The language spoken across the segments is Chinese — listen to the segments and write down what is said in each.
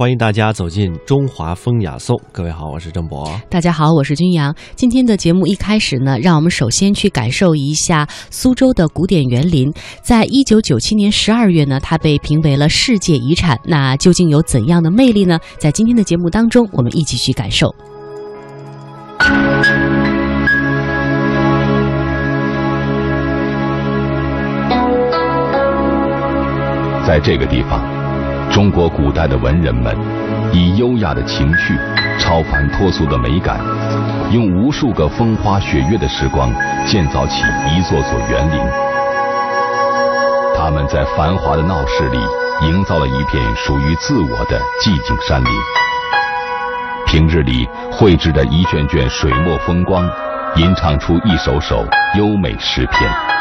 欢迎大家走进中华风雅颂。各位好，我是郑博。大家好，我是君阳。今天的节目一开始呢，让我们首先去感受一下苏州的古典园林。在一九九七年十二月呢，它被评为了世界遗产。那究竟有怎样的魅力呢？在今天的节目当中，我们一起去感受。在这个地方，中国古代的文人们以优雅的情绪、超凡脱俗的美感，用无数个风花雪月的时光建造起一座座园林。他们在繁华的闹市里营造了一片属于自我的寂静山林。平日里绘制着一卷卷水墨风光，吟唱出一首首优美诗篇。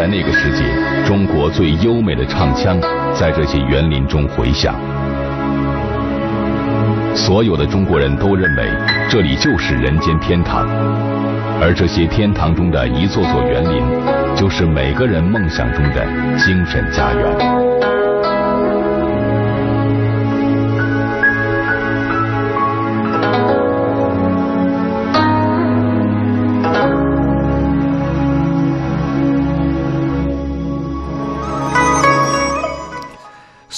在那个世界，中国最优美的唱腔在这些园林中回响。所有的中国人都认为这里就是人间天堂，而这些天堂中的一座座园林，就是每个人梦想中的精神家园。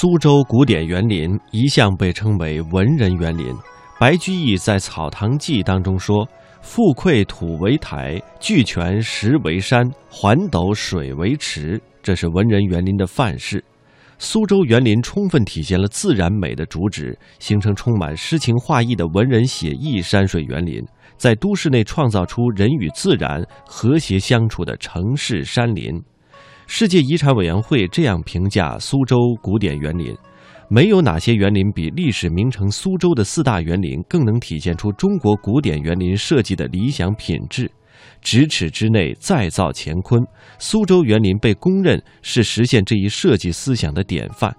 苏州古典园林一向被称为文人园林。白居易在《草堂记》当中说：“富贵土为台，聚泉石为山，环斗水为池。”这是文人园林的范式。苏州园林充分体现了自然美的主旨，形成充满诗情画意的文人写意山水园林，在都市内创造出人与自然和谐相处的城市山林。世界遗产委员会这样评价苏州古典园林：没有哪些园林比历史名城苏州的四大园林更能体现出中国古典园林设计的理想品质。咫尺之内再造乾坤，苏州园林被公认是实现这一设计思想的典范。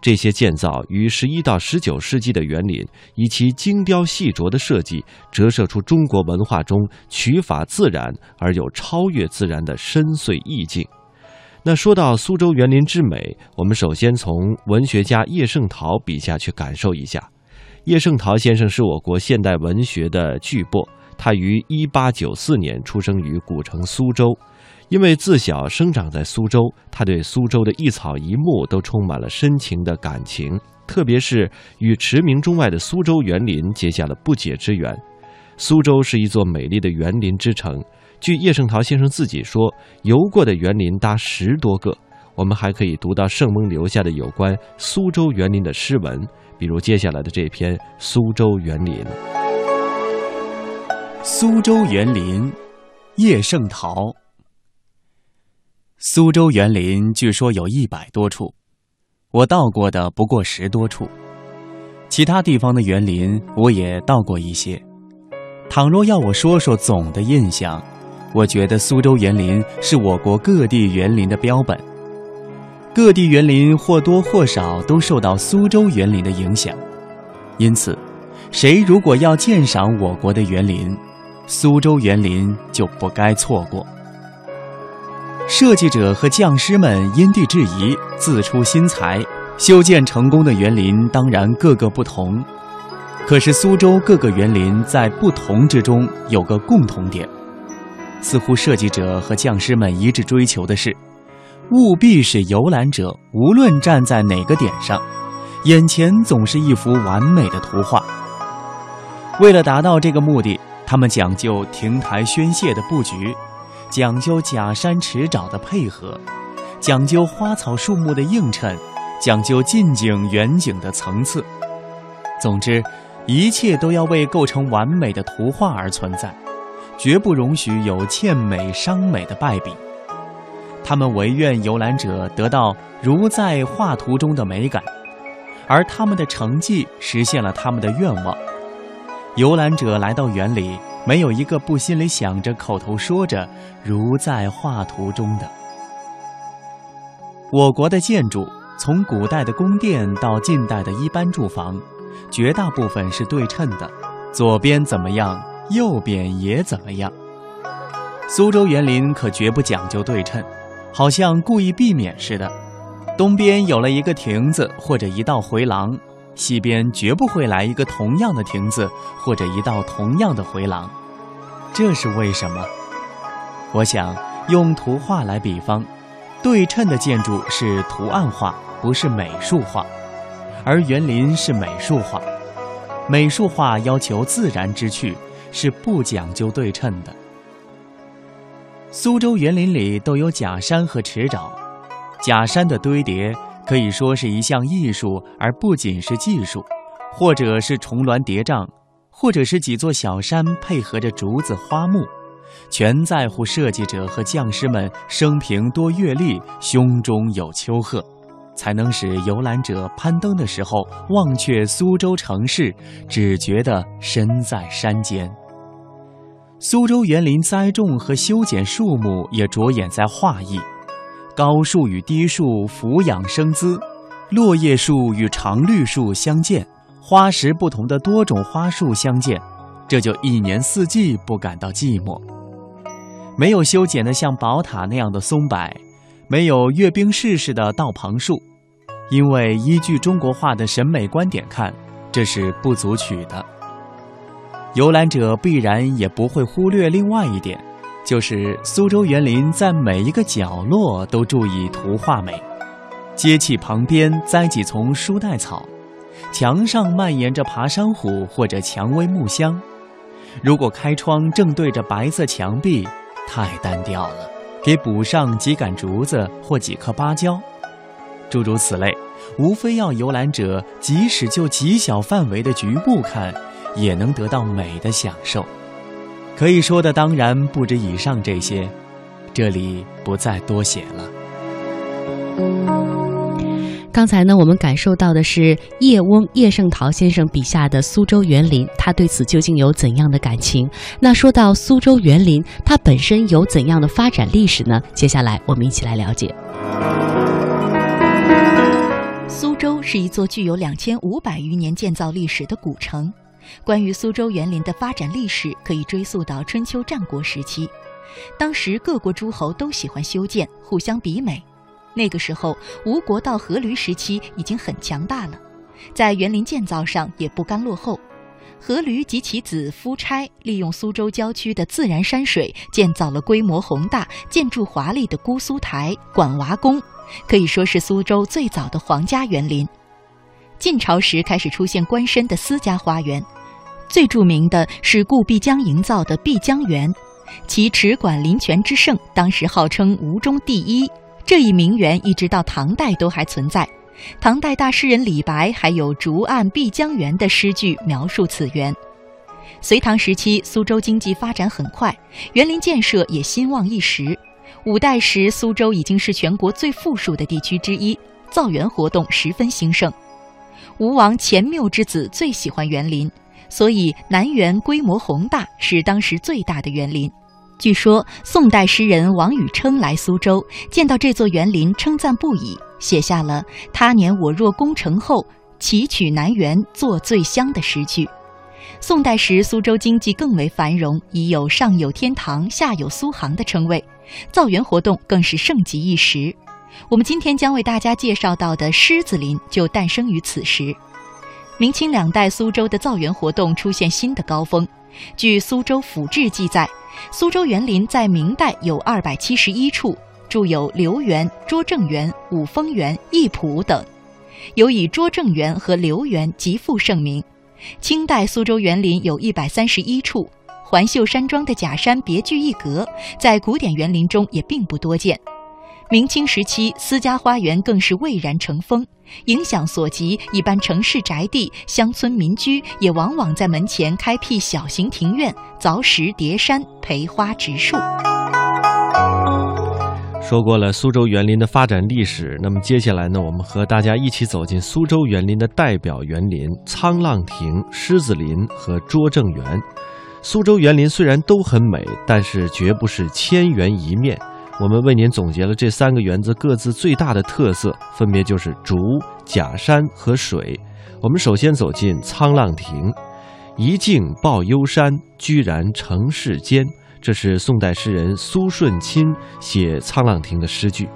这些建造于十一到十九世纪的园林，以其精雕细琢的设计，折射出中国文化中取法自然而又超越自然的深邃意境。那说到苏州园林之美，我们首先从文学家叶圣陶笔下去感受一下。叶圣陶先生是我国现代文学的巨擘，他于一八九四年出生于古城苏州。因为自小生长在苏州，他对苏州的一草一木都充满了深情的感情，特别是与驰名中外的苏州园林结下了不解之缘。苏州是一座美丽的园林之城。据叶圣陶先生自己说，游过的园林达十多个。我们还可以读到圣翁留下的有关苏州园林的诗文，比如接下来的这篇《苏州园林》。苏州园林，叶圣陶。苏州园林据说有一百多处，我到过的不过十多处，其他地方的园林我也到过一些。倘若要我说说总的印象，我觉得苏州园林是我国各地园林的标本，各地园林或多或少都受到苏州园林的影响，因此，谁如果要鉴赏我国的园林，苏州园林就不该错过。设计者和匠师们因地制宜，自出心裁，修建成功的园林当然各个不同，可是苏州各个园林在不同之中有个共同点。似乎设计者和匠师们一致追求的是，务必使游览者无论站在哪个点上，眼前总是一幅完美的图画。为了达到这个目的，他们讲究亭台轩榭的布局，讲究假山池沼的配合，讲究花草树木的映衬，讲究近景远景的层次。总之，一切都要为构成完美的图画而存在。绝不容许有欠美伤美的败笔。他们唯愿游览者得到如在画图中的美感，而他们的成绩实现了他们的愿望。游览者来到园里，没有一个不心里想着、口头说着“如在画图中的”。我国的建筑，从古代的宫殿到近代的一般住房，绝大部分是对称的，左边怎么样，右边也怎么样。苏州园林可绝不讲究对称，好像故意避免似的。东边有了一个亭子或者一道回廊，西边绝不会来一个同样的亭子或者一道同样的回廊。这是为什么？我想用图画来比方，对称的建筑是图案化，不是美术化，而园林是美术化。美术化要求自然之趣，是不讲究对称的。苏州园林里都有假山和池沼，假山的堆叠可以说是一项艺术，而不仅是技术，或者是重峦叠嶂。或者是几座小山配合着竹子花木，全在乎设计者和匠师们生平多阅历，胸中有丘壑，才能使游览者攀登的时候忘却苏州城市，只觉得身在山间。苏州园林栽种和修剪树木也着眼在画意，高树与低树俯仰生姿，落叶树与常绿树相间。花时不同的多种花树相见，这就一年四季不感到寂寞。没有修剪的像宝塔那样的松柏，没有阅兵式似的道旁树，因为依据中国画的审美观点看，这是不足取的。游览者必然也不会忽略另外一点，就是苏州园林在每一个角落都注意图画美，街气旁边栽几丛书带草。墙上蔓延着爬山虎或者蔷薇木香，如果开窗正对着白色墙壁，太单调了，给补上几杆竹子或几棵芭蕉，诸如此类，无非要游览者即使就极小范围的局部看，也能得到美的享受。可以说的当然不止以上这些，这里不再多写了。刚才呢，我们感受到的是叶翁叶圣陶先生笔下的苏州园林，他对此究竟有怎样的感情？那说到苏州园林，它本身有怎样的发展历史呢？接下来我们一起来了解。苏州是一座具有两千五百余年建造历史的古城。关于苏州园林的发展历史，可以追溯到春秋战国时期，当时各国诸侯都喜欢修建，互相比美。那个时候，吴国到阖闾时期已经很强大了，在园林建造上也不甘落后。阖闾及其子夫差利用苏州郊区的自然山水，建造了规模宏大、建筑华丽的姑苏台、管娃宫，可以说是苏州最早的皇家园林。晋朝时开始出现官绅的私家花园，最著名的是故碧江营造的碧江园，其池馆林泉之盛，当时号称吴中第一。这一名园一直到唐代都还存在。唐代大诗人李白还有“竹岸碧江园”的诗句描述此园。隋唐时期，苏州经济发展很快，园林建设也兴旺一时。五代时，苏州已经是全国最富庶的地区之一，造园活动十分兴盛。吴王钱缪之子最喜欢园林，所以南园规模宏大，是当时最大的园林。据说宋代诗人王禹偁来苏州，见到这座园林，称赞不已，写下了“他年我若功成后，祈取南园作最香”的诗句。宋代时，苏州经济更为繁荣，已有“上有天堂，下有苏杭”的称谓，造园活动更是盛极一时。我们今天将为大家介绍到的狮子林就诞生于此时。明清两代，苏州的造园活动出现新的高峰。据《苏州府志》记载。苏州园林在明代有二百七十一处，著有留园、拙政园、五峰园、艺圃等，尤以拙政园和留园极负盛名。清代苏州园林有一百三十一处，环秀山庄的假山别具一格，在古典园林中也并不多见。明清时期，私家花园更是蔚然成风，影响所及，一般城市宅地、乡村民居也往往在门前开辟小型庭院，凿石叠山，培花植树。说过了苏州园林的发展历史，那么接下来呢，我们和大家一起走进苏州园林的代表园林——沧浪亭、狮子林和拙政园。苏州园林虽然都很美，但是绝不是千园一面。我们为您总结了这三个园子各自最大的特色，分别就是竹、假山和水。我们首先走进沧浪亭，一径抱幽山，居然成世间。这是宋代诗人苏舜钦写《沧浪亭》的诗句。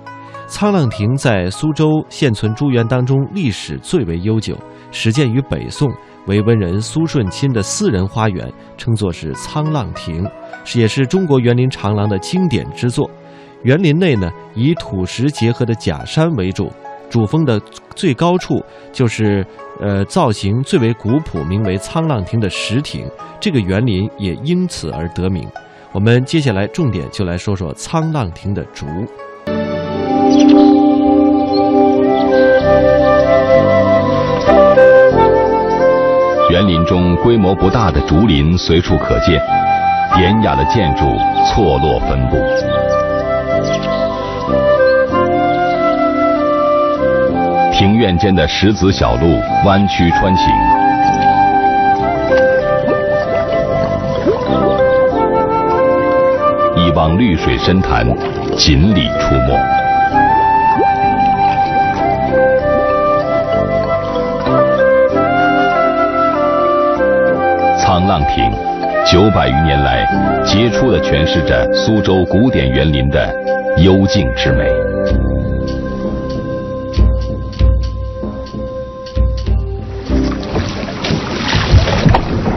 沧浪亭在苏州现存诸园当中历史最为悠久，始建于北宋，为文人苏舜钦的私人花园，称作是沧浪亭，也是中国园林长廊的经典之作。园林内呢，以土石结合的假山为主，主峰的最高处就是，呃，造型最为古朴，名为沧浪亭的石亭。这个园林也因此而得名。我们接下来重点就来说说沧浪亭的竹。园林中规模不大的竹林随处可见，典雅的建筑错落分布。庭院间的石子小路弯曲穿行，一望绿水深潭，锦鲤出没。沧浪亭，九百余年来，杰出的诠释着苏州古典园林的幽静之美。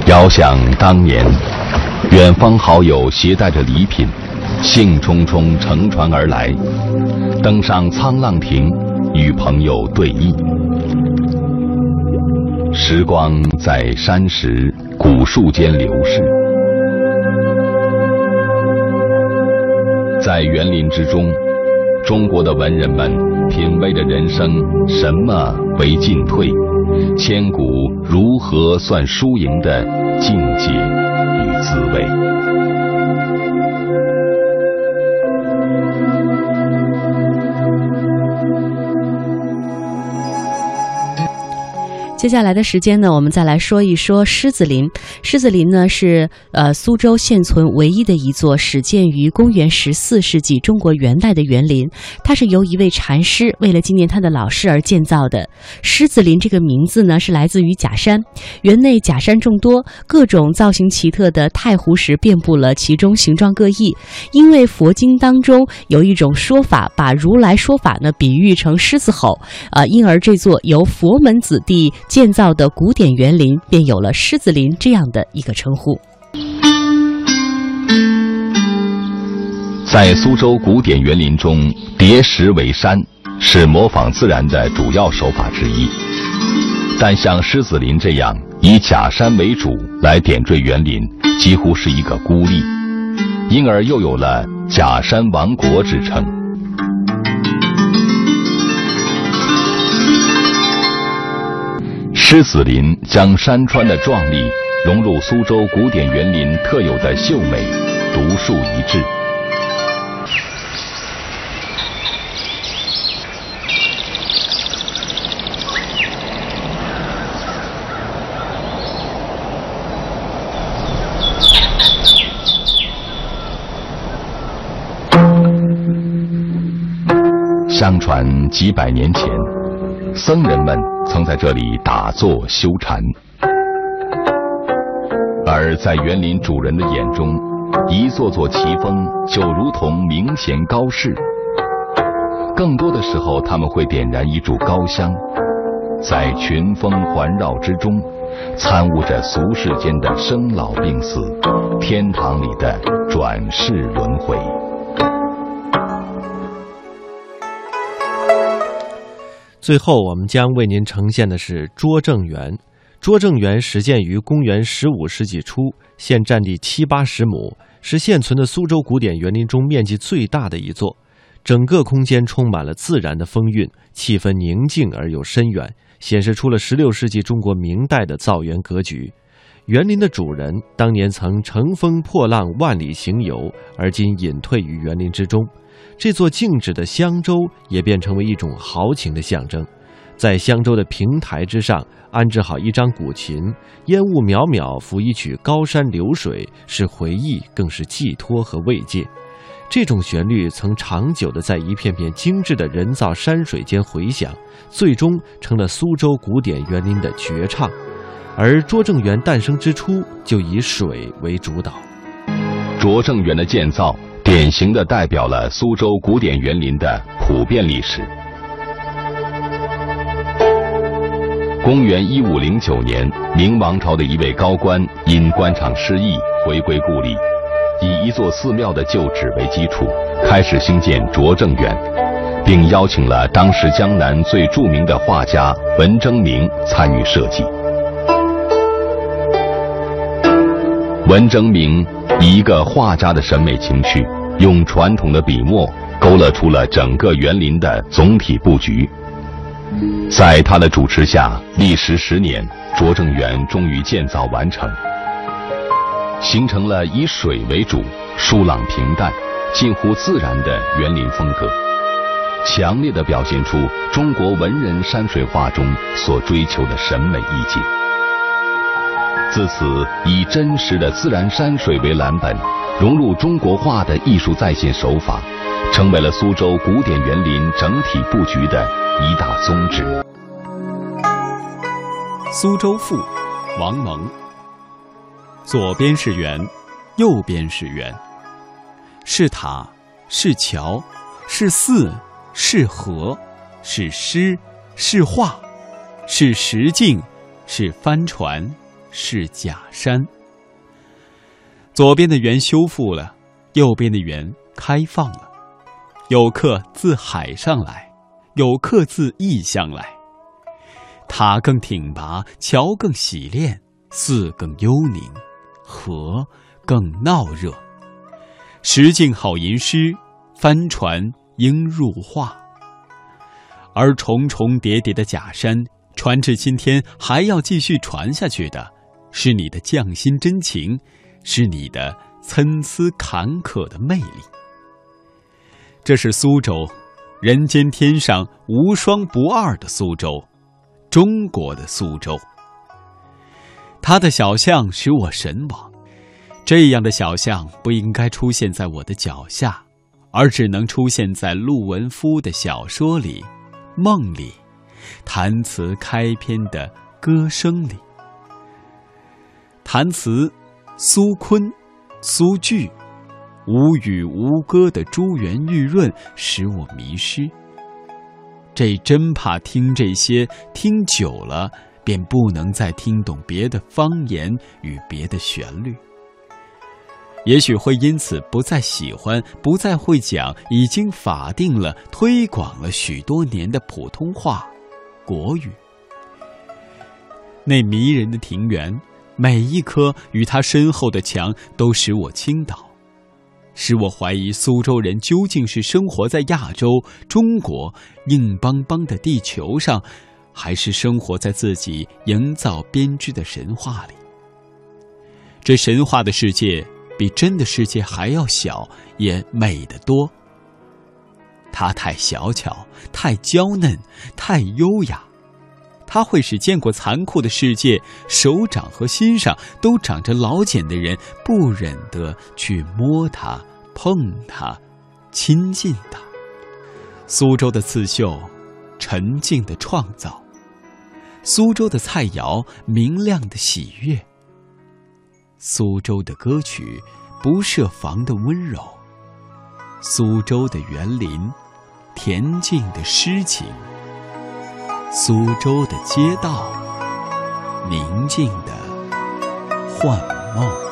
遥想当年，远方好友携带着礼品，兴冲冲乘船而来，登上沧浪亭，与朋友对弈。时光在山石、古树间流逝，在园林之中，中国的文人们品味着人生什么为进退。千古如何算输赢的境界与滋味？接下来的时间呢，我们再来说一说狮子林。狮子林呢是呃苏州现存唯一的一座始建于公元十四世纪中国元代的园林。它是由一位禅师为了纪念他的老师而建造的。狮子林这个名字呢是来自于假山，园内假山众多，各种造型奇特的太湖石遍布了其中，形状各异。因为佛经当中有一种说法，把如来说法呢比喻成狮子吼，啊，因而这座由佛门子弟。建造的古典园林便有了“狮子林”这样的一个称呼。在苏州古典园林中，叠石为山是模仿自然的主要手法之一，但像狮子林这样以假山为主来点缀园林，几乎是一个孤立，因而又有了“假山王国”之称。狮子林将山川的壮丽融入苏州古典园林特有的秀美，独树一帜。相传几百年前。僧人们曾在这里打坐修禅，而在园林主人的眼中，一座座奇峰就如同明贤高士。更多的时候，他们会点燃一炷高香，在群峰环绕之中，参悟着俗世间的生老病死，天堂里的转世轮回。最后，我们将为您呈现的是拙政园。拙政园始建于公元十五世纪初，现占地七八十亩，是现存的苏州古典园林中面积最大的一座。整个空间充满了自然的风韵，气氛宁静而又深远，显示出了十六世纪中国明代的造园格局。园林的主人当年曾乘风破浪万里行游，而今隐退于园林之中。这座静止的香洲也便成为一种豪情的象征，在香洲的平台之上安置好一张古琴，烟雾渺渺，抚一曲高山流水，是回忆，更是寄托和慰藉。这种旋律曾长久地在一片片精致的人造山水间回响，最终成了苏州古典园林的绝唱。而拙政园诞生之初就以水为主导。拙政园的建造，典型的代表了苏州古典园林的普遍历史。公元一五零九年，明王朝的一位高官因官场失意回归故里，以一座寺庙的旧址为基础，开始兴建拙政园，并邀请了当时江南最著名的画家文征明参与设计。文征明以一个画家的审美情趣，用传统的笔墨勾勒出了整个园林的总体布局。在他的主持下，历时十年，拙政园终于建造完成，形成了以水为主、疏朗平淡、近乎自然的园林风格，强烈的表现出中国文人山水画中所追求的审美意境。自此，以真实的自然山水为蓝本，融入中国画的艺术再现手法，成为了苏州古典园林整体布局的一大宗旨。苏州赋，王蒙。左边是园，右边是园，是塔，是桥，是寺，是河，是诗，是画，是石径，是帆船。是假山。左边的园修复了，右边的园开放了。有客自海上来，有客自异乡来。塔更挺拔，桥更洗练，寺更幽宁，河更闹热。石径好吟诗，帆船应入画。而重重叠叠的假山，传至今天还要继续传下去的。是你的匠心真情，是你的参差坎坷的魅力。这是苏州，人间天上无双不二的苏州，中国的苏州。他的小巷使我神往，这样的小巷不应该出现在我的脚下，而只能出现在陆文夫的小说里、梦里、弹词开篇的歌声里。弹词，苏昆、苏句，无语无歌的珠圆玉润使我迷失。这真怕听这些，听久了便不能再听懂别的方言与别的旋律。也许会因此不再喜欢，不再会讲已经法定了、推广了许多年的普通话、国语。那迷人的庭园。每一棵与他身后的墙都使我倾倒，使我怀疑苏州人究竟是生活在亚洲、中国硬邦邦的地球上，还是生活在自己营造编织的神话里。这神话的世界比真的世界还要小，也美得多。它太小巧，太娇嫩，太优雅。它会使见过残酷的世界，手掌和心上都长着老茧的人不忍得去摸它、碰它、亲近它。苏州的刺绣，沉静的创造；苏州的菜肴，明亮的喜悦；苏州的歌曲，不设防的温柔；苏州的园林，恬静的诗情。苏州的街道，宁静的幻梦。